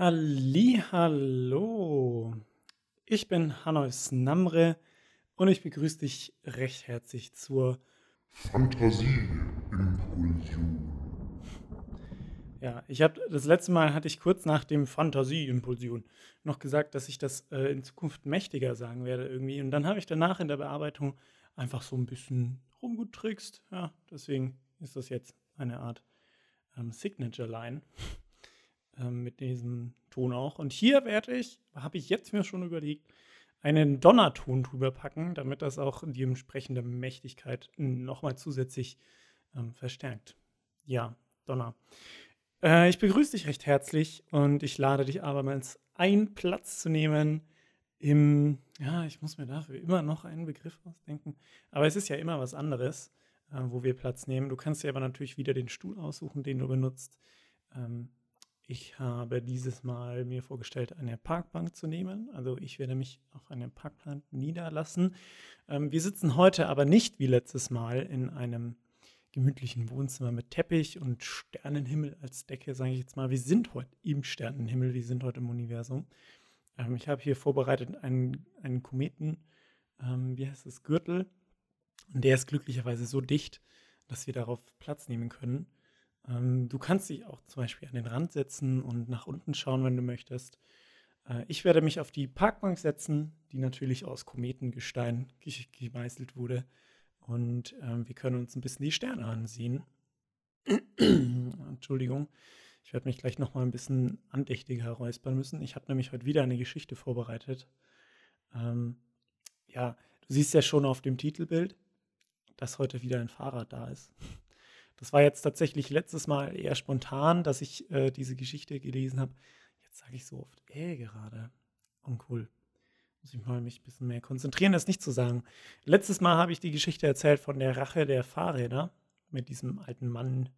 Hallo, ich bin Hanois Namre und ich begrüße dich recht herzlich zur Fantasie-Impulsion. Ja, ich habe das letzte Mal hatte ich kurz nach dem Fantasie-Impulsion noch gesagt, dass ich das äh, in Zukunft mächtiger sagen werde irgendwie und dann habe ich danach in der Bearbeitung einfach so ein bisschen rumgetrickst. Ja, deswegen ist das jetzt eine Art ähm, Signature-Line ähm, mit diesem Ton auch. Und hier werde ich, habe ich jetzt mir schon überlegt, einen Donnerton drüber packen, damit das auch die entsprechende Mächtigkeit nochmal zusätzlich ähm, verstärkt. Ja, Donner. Äh, ich begrüße dich recht herzlich und ich lade dich abermals ein, Platz zu nehmen im, ja, ich muss mir dafür immer noch einen Begriff ausdenken, aber es ist ja immer was anderes, äh, wo wir Platz nehmen. Du kannst dir aber natürlich wieder den Stuhl aussuchen, den du benutzt. Ähm, ich habe dieses Mal mir vorgestellt, eine Parkbank zu nehmen. Also ich werde mich auf eine Parkbank niederlassen. Ähm, wir sitzen heute aber nicht wie letztes Mal in einem gemütlichen Wohnzimmer mit Teppich und Sternenhimmel als Decke, sage ich jetzt mal. Wir sind heute im Sternenhimmel, wir sind heute im Universum. Ähm, ich habe hier vorbereitet einen, einen Kometen, ähm, wie heißt es, Gürtel. Und der ist glücklicherweise so dicht, dass wir darauf Platz nehmen können. Ähm, du kannst dich auch zum Beispiel an den Rand setzen und nach unten schauen, wenn du möchtest. Äh, ich werde mich auf die Parkbank setzen, die natürlich aus Kometengestein gemeißelt wurde. Und äh, wir können uns ein bisschen die Sterne ansehen. Entschuldigung. Ich werde mich gleich noch mal ein bisschen andächtiger räuspern müssen. Ich habe nämlich heute wieder eine Geschichte vorbereitet. Ähm, ja, du siehst ja schon auf dem Titelbild, dass heute wieder ein Fahrrad da ist. Das war jetzt tatsächlich letztes Mal eher spontan, dass ich äh, diese Geschichte gelesen habe. Jetzt sage ich so oft, äh, gerade. Uncool. Muss ich mal mich ein bisschen mehr konzentrieren, das nicht zu sagen. Letztes Mal habe ich die Geschichte erzählt von der Rache der Fahrräder mit diesem alten Mann,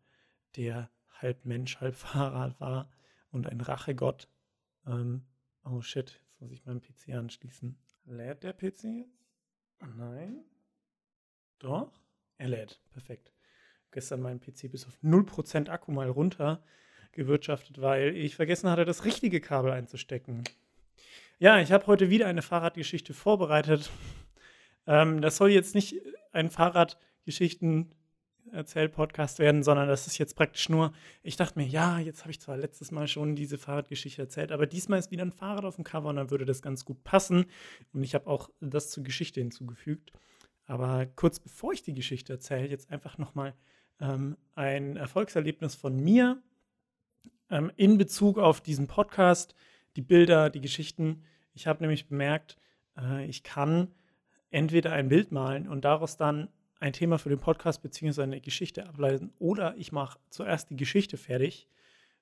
der halb Mensch, halb Fahrrad war und ein Rachegott. Ähm, oh shit, jetzt muss ich meinen PC anschließen. Lädt der PC jetzt? Nein. Doch? Er lädt. Perfekt gestern meinen PC bis auf 0% Akku mal runter gewirtschaftet, weil ich vergessen hatte, das richtige Kabel einzustecken. Ja, ich habe heute wieder eine Fahrradgeschichte vorbereitet. Ähm, das soll jetzt nicht ein Fahrradgeschichten Erzähl-Podcast werden, sondern das ist jetzt praktisch nur, ich dachte mir, ja, jetzt habe ich zwar letztes Mal schon diese Fahrradgeschichte erzählt, aber diesmal ist wieder ein Fahrrad auf dem Cover und dann würde das ganz gut passen. Und ich habe auch das zur Geschichte hinzugefügt. Aber kurz bevor ich die Geschichte erzähle, jetzt einfach nochmal ähm, ein Erfolgserlebnis von mir ähm, in Bezug auf diesen Podcast, die Bilder, die Geschichten. Ich habe nämlich bemerkt, äh, ich kann entweder ein Bild malen und daraus dann ein Thema für den Podcast bzw. eine Geschichte ableiten oder ich mache zuerst die Geschichte fertig,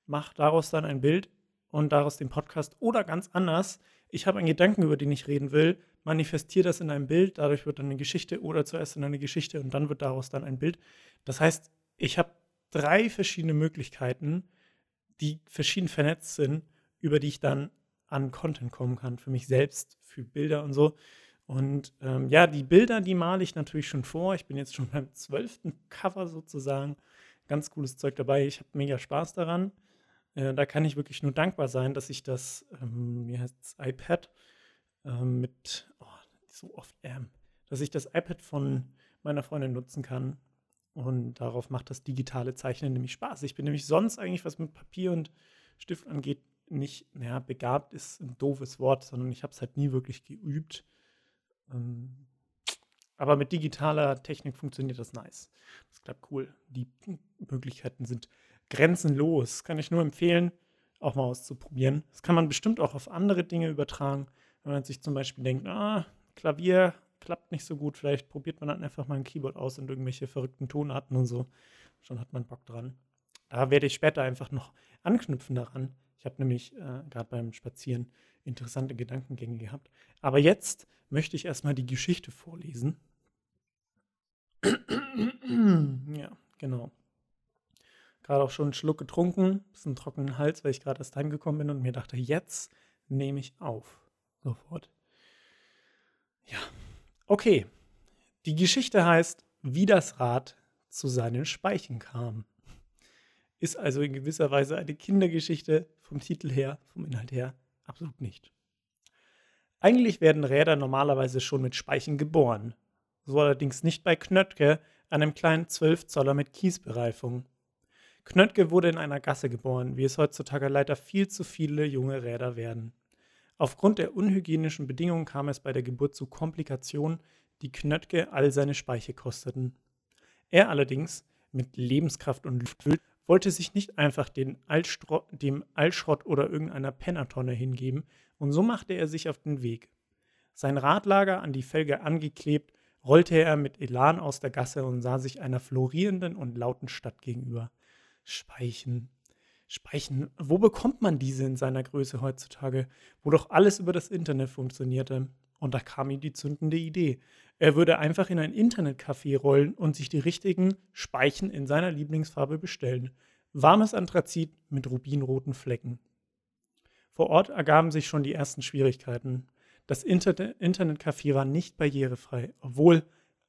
mache daraus dann ein Bild und daraus den Podcast oder ganz anders. Ich habe einen Gedanken, über den ich reden will, manifestiere das in einem Bild, dadurch wird dann eine Geschichte oder zuerst in eine Geschichte und dann wird daraus dann ein Bild. Das heißt, ich habe drei verschiedene Möglichkeiten, die verschieden vernetzt sind, über die ich dann an Content kommen kann, für mich selbst, für Bilder und so. Und ähm, ja, die Bilder, die male ich natürlich schon vor. Ich bin jetzt schon beim zwölften Cover sozusagen. Ganz cooles Zeug dabei. Ich habe mega Spaß daran. Äh, da kann ich wirklich nur dankbar sein, dass ich das, ähm, heißt es, iPad ähm, mit, oh, so oft ähm, dass ich das iPad von meiner Freundin nutzen kann. Und darauf macht das digitale Zeichnen nämlich Spaß. Ich bin nämlich sonst eigentlich, was mit Papier und Stift angeht, nicht, naja, begabt ist ein doofes Wort, sondern ich habe es halt nie wirklich geübt. Ähm, aber mit digitaler Technik funktioniert das nice. Das klappt cool. Die Möglichkeiten sind grenzenlos. Kann ich nur empfehlen, auch mal auszuprobieren. Das kann man bestimmt auch auf andere Dinge übertragen. Wenn man sich zum Beispiel denkt, ah, Klavier klappt nicht so gut, vielleicht probiert man dann einfach mal ein Keyboard aus und irgendwelche verrückten Tonarten und so. Schon hat man Bock dran. Da werde ich später einfach noch anknüpfen daran. Ich habe nämlich äh, gerade beim Spazieren interessante Gedankengänge gehabt. Aber jetzt möchte ich erstmal die Geschichte vorlesen. ja, genau. Gerade auch schon einen Schluck getrunken, bisschen trockenen Hals, weil ich gerade erst heimgekommen bin und mir dachte, jetzt nehme ich auf. Sofort. Ja. Okay. Die Geschichte heißt, wie das Rad zu seinen Speichen kam. Ist also in gewisser Weise eine Kindergeschichte vom Titel her, vom Inhalt her, absolut nicht. Eigentlich werden Räder normalerweise schon mit Speichen geboren. So allerdings nicht bei Knöttke, einem kleinen 12 Zoller mit Kiesbereifung. Knöttke wurde in einer Gasse geboren, wie es heutzutage leider viel zu viele junge Räder werden. Aufgrund der unhygienischen Bedingungen kam es bei der Geburt zu Komplikationen, die Knöttke all seine Speiche kosteten. Er allerdings, mit Lebenskraft und Luftfüll, wollte sich nicht einfach Altstro dem Altschrott oder irgendeiner Pennertonne hingeben, und so machte er sich auf den Weg. Sein Radlager an die Felge angeklebt, rollte er mit Elan aus der Gasse und sah sich einer florierenden und lauten Stadt gegenüber. Speichen. Speichen. Wo bekommt man diese in seiner Größe heutzutage, wo doch alles über das Internet funktionierte? Und da kam ihm die zündende Idee. Er würde einfach in ein Internetcafé rollen und sich die richtigen Speichen in seiner Lieblingsfarbe bestellen. Warmes Anthrazit mit rubinroten Flecken. Vor Ort ergaben sich schon die ersten Schwierigkeiten. Das Inter Internetcafé war nicht barrierefrei, obwohl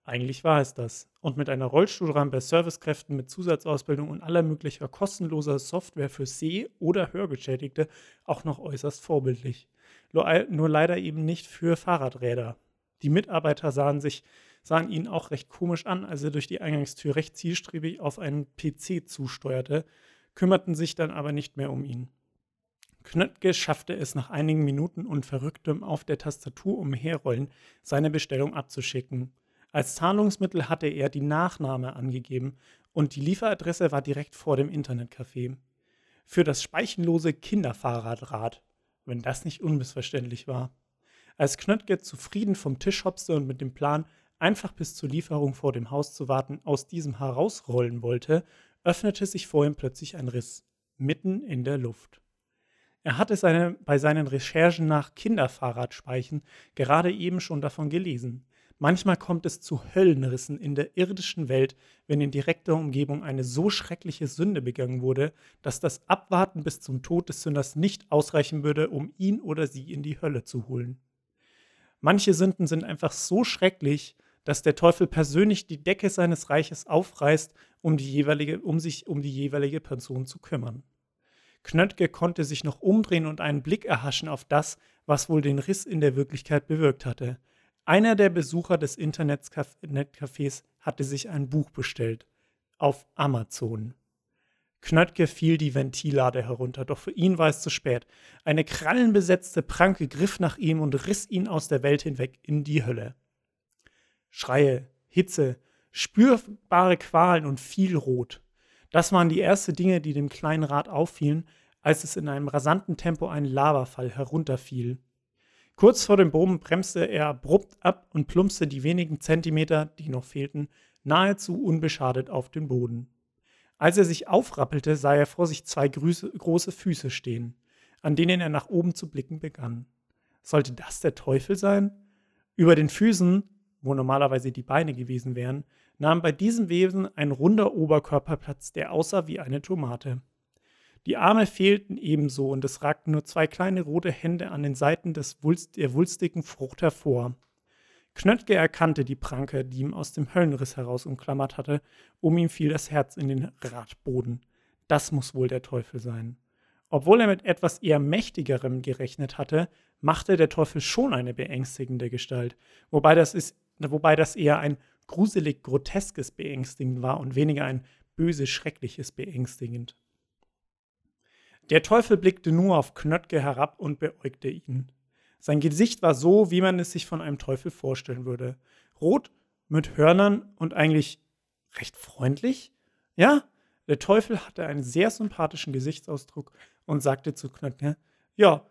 eigentlich war es das. Und mit einer Rollstuhlrampe, bei Servicekräften mit Zusatzausbildung und aller möglicher kostenloser Software für Seh- oder Hörgeschädigte auch noch äußerst vorbildlich. Nur leider eben nicht für Fahrradräder. Die Mitarbeiter sahen sich sahen ihn auch recht komisch an, als er durch die Eingangstür recht zielstrebig auf einen PC zusteuerte, kümmerten sich dann aber nicht mehr um ihn. Knöttke schaffte es nach einigen Minuten und verrücktem auf der Tastatur umherrollen, seine Bestellung abzuschicken. Als Zahlungsmittel hatte er die Nachname angegeben und die Lieferadresse war direkt vor dem Internetcafé. Für das speichenlose Kinderfahrradrad, wenn das nicht unmissverständlich war. Als Knöttke zufrieden vom Tisch hopste und mit dem Plan, einfach bis zur Lieferung vor dem Haus zu warten, aus diesem herausrollen wollte, öffnete sich vor ihm plötzlich ein Riss, mitten in der Luft. Er hatte seine, bei seinen Recherchen nach Kinderfahrradspeichen gerade eben schon davon gelesen. Manchmal kommt es zu Höllenrissen in der irdischen Welt, wenn in direkter Umgebung eine so schreckliche Sünde begangen wurde, dass das Abwarten bis zum Tod des Sünders nicht ausreichen würde, um ihn oder sie in die Hölle zu holen. Manche Sünden sind einfach so schrecklich, dass der Teufel persönlich die Decke seines Reiches aufreißt, um, die jeweilige, um sich um die jeweilige Person zu kümmern. Knöttke konnte sich noch umdrehen und einen Blick erhaschen auf das, was wohl den Riss in der Wirklichkeit bewirkt hatte. Einer der Besucher des Internetcafés hatte sich ein Buch bestellt. Auf Amazon. Knöttke fiel die Ventillade herunter, doch für ihn war es zu spät. Eine krallenbesetzte Pranke griff nach ihm und riss ihn aus der Welt hinweg in die Hölle. Schreie, Hitze, spürbare Qualen und viel Rot. Das waren die ersten Dinge, die dem kleinen Rad auffielen, als es in einem rasanten Tempo einen Lavafall herunterfiel. Kurz vor dem Boden bremste er abrupt ab und plumpste die wenigen Zentimeter, die noch fehlten, nahezu unbeschadet auf den Boden. Als er sich aufrappelte, sah er vor sich zwei große Füße stehen, an denen er nach oben zu blicken begann. Sollte das der Teufel sein? Über den Füßen, wo normalerweise die Beine gewesen wären, nahm bei diesem Wesen ein runder Oberkörper Platz, der aussah wie eine Tomate. Die Arme fehlten ebenso und es ragten nur zwei kleine rote Hände an den Seiten des Wulst, der wulstigen Frucht hervor. Knöttke erkannte die Pranke, die ihm aus dem Höllenriss heraus umklammert hatte, um ihm fiel das Herz in den Radboden. Das muss wohl der Teufel sein. Obwohl er mit etwas eher mächtigerem gerechnet hatte, machte der Teufel schon eine beängstigende Gestalt, wobei das, ist, wobei das eher ein gruselig groteskes Beängstigend war und weniger ein böse schreckliches Beängstigend. Der Teufel blickte nur auf Knöttke herab und beäugte ihn. Sein Gesicht war so, wie man es sich von einem Teufel vorstellen würde. Rot, mit Hörnern und eigentlich recht freundlich. Ja, der Teufel hatte einen sehr sympathischen Gesichtsausdruck und sagte zu Knöttke, ja,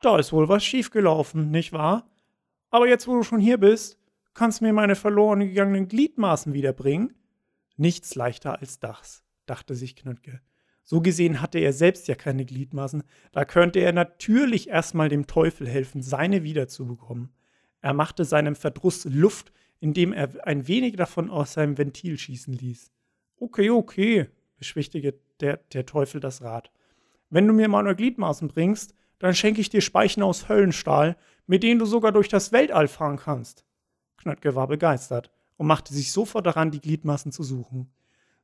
da ist wohl was schiefgelaufen, nicht wahr? Aber jetzt, wo du schon hier bist, kannst du mir meine verloren gegangenen Gliedmaßen wiederbringen? Nichts leichter als das, dachte sich Knöttke. So gesehen hatte er selbst ja keine Gliedmaßen, da könnte er natürlich erstmal dem Teufel helfen, seine wiederzubekommen. Er machte seinem Verdruss Luft, indem er ein wenig davon aus seinem Ventil schießen ließ. Okay, okay, beschwichtigte der, der Teufel das Rad. Wenn du mir meine Gliedmaßen bringst, dann schenke ich dir Speichen aus Höllenstahl, mit denen du sogar durch das Weltall fahren kannst. Knöttke war begeistert und machte sich sofort daran, die Gliedmaßen zu suchen.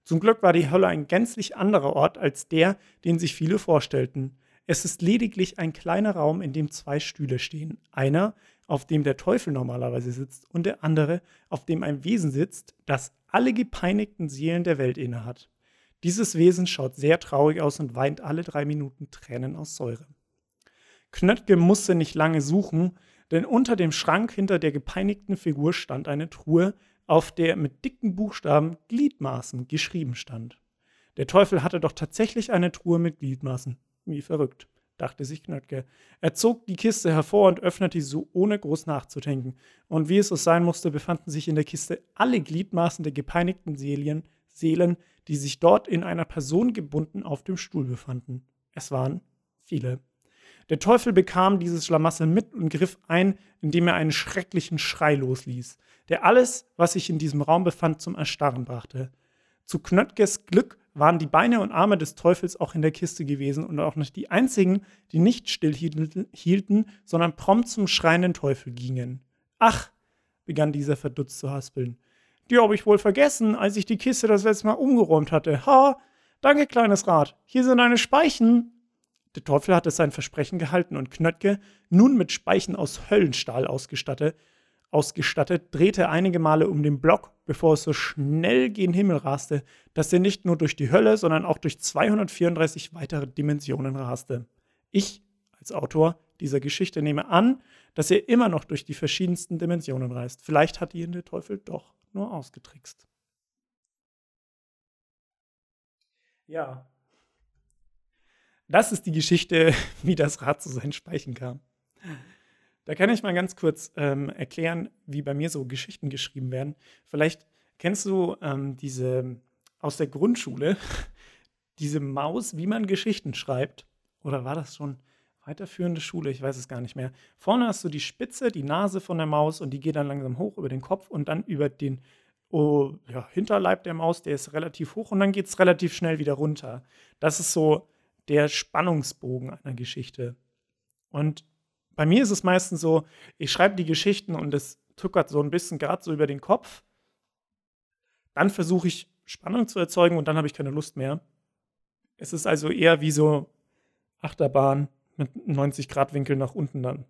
Zum Glück war die Hölle ein gänzlich anderer Ort als der, den sich viele vorstellten. Es ist lediglich ein kleiner Raum, in dem zwei Stühle stehen. Einer, auf dem der Teufel normalerweise sitzt, und der andere, auf dem ein Wesen sitzt, das alle gepeinigten Seelen der Welt innehat. Dieses Wesen schaut sehr traurig aus und weint alle drei Minuten Tränen aus Säure. Knöttke musste nicht lange suchen, denn unter dem Schrank hinter der gepeinigten Figur stand eine Truhe, auf der mit dicken Buchstaben Gliedmaßen geschrieben stand. Der Teufel hatte doch tatsächlich eine Truhe mit Gliedmaßen. Wie verrückt, dachte sich Knöttke. Er zog die Kiste hervor und öffnete sie so, ohne groß nachzudenken. Und wie es so sein musste, befanden sich in der Kiste alle Gliedmaßen der gepeinigten Seelen, Seelen, die sich dort in einer Person gebunden auf dem Stuhl befanden. Es waren viele. Der Teufel bekam dieses Schlamassel mit und griff ein, indem er einen schrecklichen Schrei losließ, der alles, was sich in diesem Raum befand, zum Erstarren brachte. Zu Knöttges Glück waren die Beine und Arme des Teufels auch in der Kiste gewesen und auch nicht die einzigen, die nicht stillhielten, sondern prompt zum schreienden Teufel gingen. Ach, begann dieser verdutzt zu haspeln. Die habe ich wohl vergessen, als ich die Kiste das letzte Mal umgeräumt hatte. Ha, danke, kleines Rad. Hier sind deine Speichen. Der Teufel hatte sein Versprechen gehalten und Knöttke, nun mit Speichen aus Höllenstahl ausgestattet, ausgestattet, drehte einige Male um den Block, bevor es so schnell gen Himmel raste, dass er nicht nur durch die Hölle, sondern auch durch 234 weitere Dimensionen raste. Ich, als Autor dieser Geschichte, nehme an, dass er immer noch durch die verschiedensten Dimensionen reist. Vielleicht hat ihn der Teufel doch nur ausgetrickst. Ja, das ist die Geschichte, wie das Rad zu seinen Speichen kam. Da kann ich mal ganz kurz ähm, erklären, wie bei mir so Geschichten geschrieben werden. Vielleicht kennst du ähm, diese aus der Grundschule, diese Maus, wie man Geschichten schreibt. Oder war das schon weiterführende Schule? Ich weiß es gar nicht mehr. Vorne hast du die Spitze, die Nase von der Maus und die geht dann langsam hoch über den Kopf und dann über den oh, ja, Hinterleib der Maus, der ist relativ hoch und dann geht es relativ schnell wieder runter. Das ist so der Spannungsbogen einer Geschichte. Und bei mir ist es meistens so, ich schreibe die Geschichten und es tuckert so ein bisschen gerade so über den Kopf. Dann versuche ich Spannung zu erzeugen und dann habe ich keine Lust mehr. Es ist also eher wie so Achterbahn mit 90 Grad Winkel nach unten dann.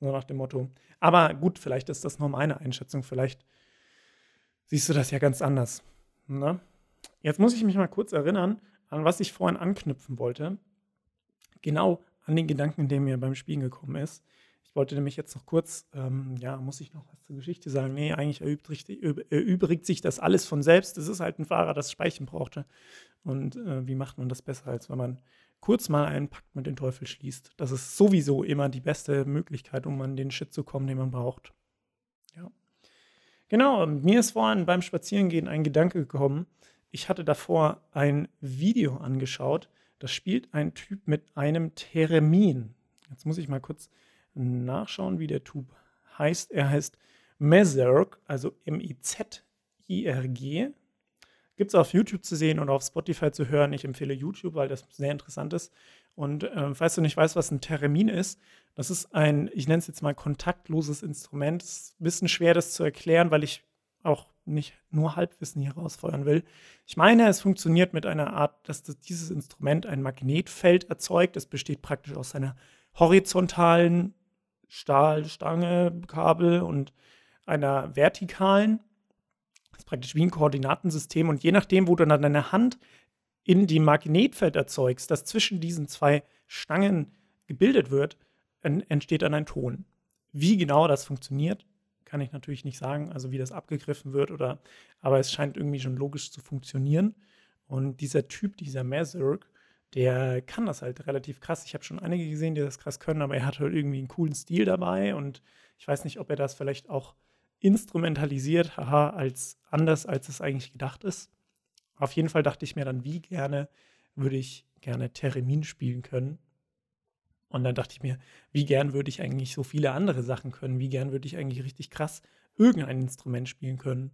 so nach dem Motto. Aber gut, vielleicht ist das nur meine Einschätzung. Vielleicht siehst du das ja ganz anders. Ne? Jetzt muss ich mich mal kurz erinnern, an was ich vorhin anknüpfen wollte. Genau an den Gedanken, der mir beim Spielen gekommen ist. Ich wollte nämlich jetzt noch kurz, ähm, ja, muss ich noch was zur Geschichte sagen? Nee, eigentlich erübrigt, sich das alles von selbst. Es ist halt ein Fahrer, das Speichen brauchte. Und äh, wie macht man das besser, als wenn man kurz mal einen Pakt mit dem Teufel schließt? Das ist sowieso immer die beste Möglichkeit, um an den Shit zu kommen, den man braucht. Ja. Genau, mir ist vorhin beim Spazierengehen ein Gedanke gekommen, ich hatte davor ein Video angeschaut. Das spielt ein Typ mit einem Theremin. Jetzt muss ich mal kurz nachschauen, wie der Typ heißt. Er heißt Mezerg, also M-I-Z-I-R-G. Gibt es auf YouTube zu sehen und auf Spotify zu hören. Ich empfehle YouTube, weil das sehr interessant ist. Und äh, falls du nicht weißt, was ein Theremin ist, das ist ein, ich nenne es jetzt mal kontaktloses Instrument. Es ist ein bisschen schwer, das zu erklären, weil ich auch nicht nur Halbwissen hier rausfeuern will. Ich meine, es funktioniert mit einer Art, dass das, dieses Instrument ein Magnetfeld erzeugt. Es besteht praktisch aus einer horizontalen Stahlstange, Kabel und einer vertikalen. Das ist praktisch wie ein Koordinatensystem. Und je nachdem, wo du dann deine Hand in die Magnetfeld erzeugst, das zwischen diesen zwei Stangen gebildet wird, entsteht dann ein Ton. Wie genau das funktioniert, kann ich natürlich nicht sagen, also wie das abgegriffen wird oder, aber es scheint irgendwie schon logisch zu funktionieren. Und dieser Typ, dieser Mazurk, der kann das halt relativ krass. Ich habe schon einige gesehen, die das krass können, aber er hat halt irgendwie einen coolen Stil dabei und ich weiß nicht, ob er das vielleicht auch instrumentalisiert, haha, als anders, als es eigentlich gedacht ist. Auf jeden Fall dachte ich mir dann, wie gerne würde ich gerne Theremin spielen können. Und dann dachte ich mir, wie gern würde ich eigentlich so viele andere Sachen können? Wie gern würde ich eigentlich richtig krass irgendein Instrument spielen können?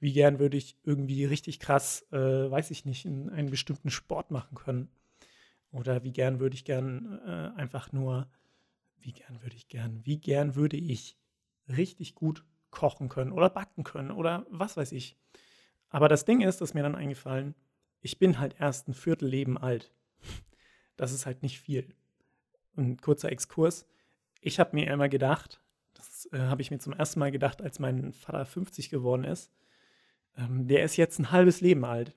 Wie gern würde ich irgendwie richtig krass, äh, weiß ich nicht, in einen bestimmten Sport machen können? Oder wie gern würde ich gern äh, einfach nur, wie gern würde ich gern, wie gern würde ich richtig gut kochen können oder backen können oder was weiß ich. Aber das Ding ist, dass mir dann eingefallen, ich bin halt erst ein Viertelleben alt. Das ist halt nicht viel. Ein kurzer Exkurs. Ich habe mir immer gedacht, das äh, habe ich mir zum ersten Mal gedacht, als mein Vater 50 geworden ist, ähm, der ist jetzt ein halbes Leben alt.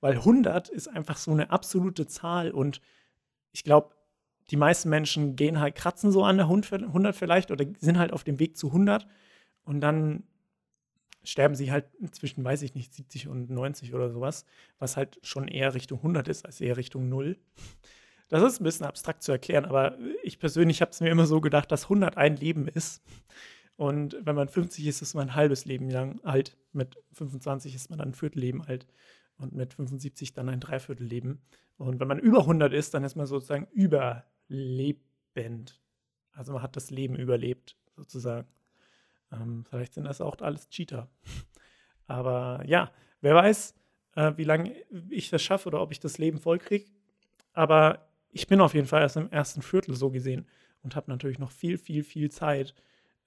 Weil 100 ist einfach so eine absolute Zahl und ich glaube, die meisten Menschen gehen halt, kratzen so an der 100 vielleicht oder sind halt auf dem Weg zu 100 und dann sterben sie halt zwischen, weiß ich nicht, 70 und 90 oder sowas, was halt schon eher Richtung 100 ist als eher Richtung 0. Das ist ein bisschen abstrakt zu erklären, aber ich persönlich habe es mir immer so gedacht, dass 100 ein Leben ist. Und wenn man 50 ist, ist man ein halbes Leben lang alt. Mit 25 ist man dann ein Viertelleben alt. Und mit 75 dann ein Dreiviertelleben. Und wenn man über 100 ist, dann ist man sozusagen überlebend. Also man hat das Leben überlebt, sozusagen. Ähm, vielleicht sind das auch alles Cheater. Aber ja, wer weiß, äh, wie lange ich das schaffe oder ob ich das Leben vollkriege. Aber ich bin auf jeden Fall erst im ersten Viertel so gesehen und habe natürlich noch viel, viel, viel Zeit,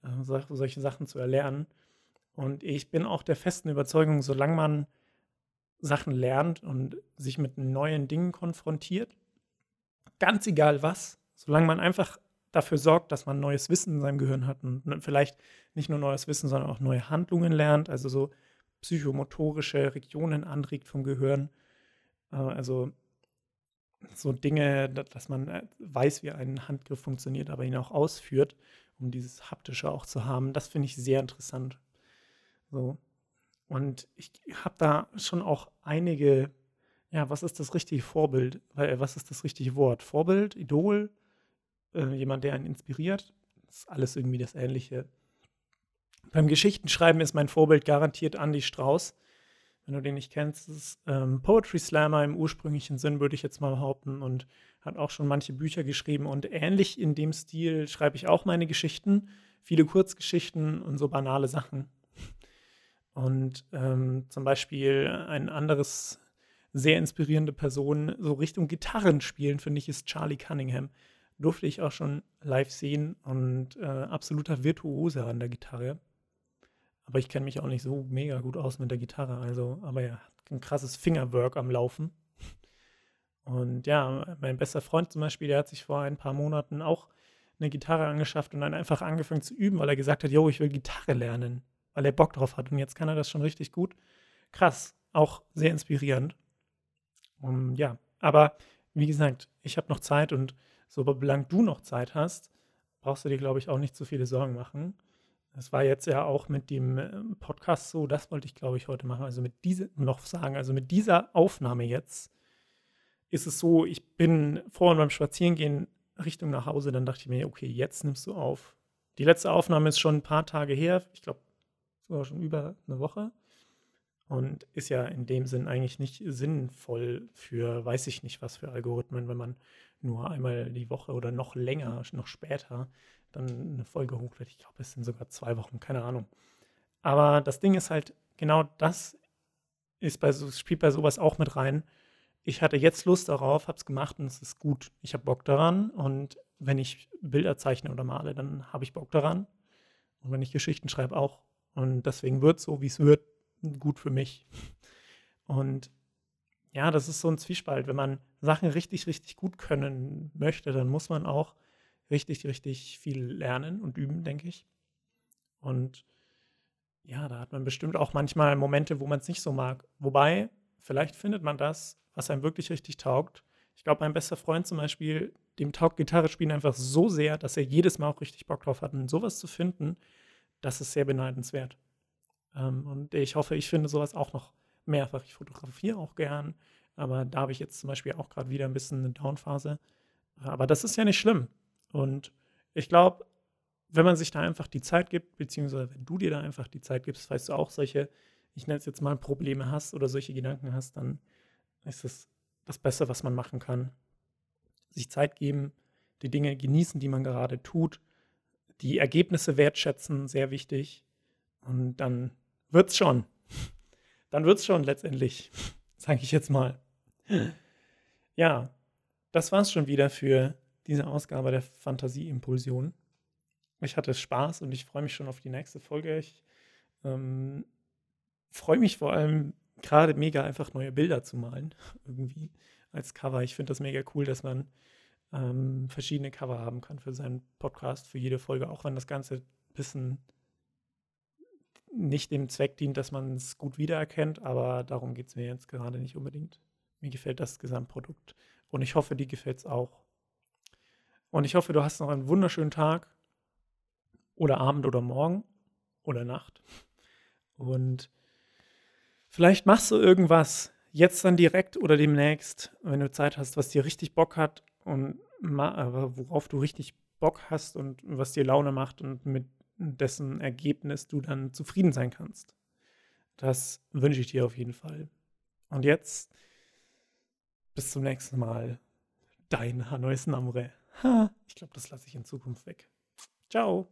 äh, solche Sachen zu erlernen. Und ich bin auch der festen Überzeugung, solange man Sachen lernt und sich mit neuen Dingen konfrontiert, ganz egal was, solange man einfach dafür sorgt, dass man neues Wissen in seinem Gehirn hat und vielleicht nicht nur neues Wissen, sondern auch neue Handlungen lernt, also so psychomotorische Regionen anregt vom Gehirn. Äh, also so Dinge, dass man äh, weiß, wie ein Handgriff funktioniert, aber ihn auch ausführt, um dieses Haptische auch zu haben. Das finde ich sehr interessant. So. Und ich habe da schon auch einige, ja, was ist das richtige Vorbild? Was ist das richtige Wort? Vorbild, Idol, äh, jemand, der einen inspiriert. Das ist alles irgendwie das Ähnliche. Beim Geschichtenschreiben ist mein Vorbild garantiert Andy Strauß. Wenn du den nicht kennst, ist ähm, Poetry Slammer im ursprünglichen Sinn, würde ich jetzt mal behaupten, und hat auch schon manche Bücher geschrieben. Und ähnlich in dem Stil schreibe ich auch meine Geschichten, viele Kurzgeschichten und so banale Sachen. Und ähm, zum Beispiel ein anderes sehr inspirierende Person, so Richtung Gitarrenspielen, finde ich, ist Charlie Cunningham durfte ich auch schon live sehen und äh, absoluter Virtuose an der Gitarre. Aber ich kenne mich auch nicht so mega gut aus mit der Gitarre. Also, aber er hat ein krasses Fingerwork am Laufen. Und ja, mein bester Freund zum Beispiel, der hat sich vor ein paar Monaten auch eine Gitarre angeschafft und dann einfach angefangen zu üben, weil er gesagt hat, yo, ich will Gitarre lernen, weil er Bock drauf hat. Und jetzt kann er das schon richtig gut. Krass, auch sehr inspirierend. Um, ja, aber wie gesagt, ich habe noch Zeit und solange du noch Zeit hast, brauchst du dir, glaube ich, auch nicht so viele Sorgen machen. Das war jetzt ja auch mit dem ähm, Podcast so, das wollte ich, glaube ich, heute machen. Also mit dieser, noch sagen, also mit dieser Aufnahme jetzt ist es so, ich bin vorhin beim Spazierengehen Richtung nach Hause, dann dachte ich mir, okay, jetzt nimmst du auf. Die letzte Aufnahme ist schon ein paar Tage her, ich glaube sogar schon über eine Woche und ist ja in dem Sinn eigentlich nicht sinnvoll für, weiß ich nicht, was für Algorithmen, wenn man nur einmal die Woche oder noch länger, noch später dann eine Folge hochlädt. Ich glaube, es sind sogar zwei Wochen, keine Ahnung. Aber das Ding ist halt, genau das ist bei so, spielt bei sowas auch mit rein. Ich hatte jetzt Lust darauf, habe es gemacht und es ist gut. Ich habe Bock daran und wenn ich Bilder zeichne oder male, dann habe ich Bock daran. Und wenn ich Geschichten schreibe, auch. Und deswegen wird es so, wie es wird, gut für mich. Und ja, das ist so ein Zwiespalt. Wenn man Sachen richtig, richtig gut können möchte, dann muss man auch richtig, richtig viel lernen und üben, denke ich. Und ja, da hat man bestimmt auch manchmal Momente, wo man es nicht so mag. Wobei, vielleicht findet man das, was einem wirklich richtig taugt. Ich glaube, mein bester Freund zum Beispiel, dem taugt Gitarre spielen einfach so sehr, dass er jedes Mal auch richtig Bock drauf hat. Und sowas zu finden, das ist sehr beneidenswert. Ähm, und ich hoffe, ich finde sowas auch noch mehrfach. Ich fotografiere auch gern, aber da habe ich jetzt zum Beispiel auch gerade wieder ein bisschen eine Downphase. Aber das ist ja nicht schlimm. Und ich glaube, wenn man sich da einfach die Zeit gibt, beziehungsweise wenn du dir da einfach die Zeit gibst, falls du auch solche, ich nenne es jetzt mal Probleme hast oder solche Gedanken hast, dann ist es das Beste, was man machen kann. Sich Zeit geben, die Dinge genießen, die man gerade tut, die Ergebnisse wertschätzen, sehr wichtig. Und dann wird's schon dann wird es schon letztendlich, sage ich jetzt mal. Ja, das war es schon wieder für diese Ausgabe der Fantasieimpulsion. Ich hatte Spaß und ich freue mich schon auf die nächste Folge. Ich ähm, freue mich vor allem, gerade mega einfach neue Bilder zu malen, irgendwie als Cover. Ich finde das mega cool, dass man ähm, verschiedene Cover haben kann für seinen Podcast, für jede Folge, auch wenn das Ganze ein bisschen nicht dem Zweck dient, dass man es gut wiedererkennt, aber darum geht es mir jetzt gerade nicht unbedingt. Mir gefällt das Gesamtprodukt und ich hoffe, dir gefällt es auch. Und ich hoffe, du hast noch einen wunderschönen Tag oder Abend oder Morgen oder Nacht. Und vielleicht machst du irgendwas jetzt dann direkt oder demnächst, wenn du Zeit hast, was dir richtig Bock hat und worauf du richtig Bock hast und was dir Laune macht und mit dessen Ergebnis du dann zufrieden sein kannst. Das wünsche ich dir auf jeden Fall. Und jetzt bis zum nächsten Mal. Dein Hanoi Namre. Ha, ich glaube, das lasse ich in Zukunft weg. Ciao.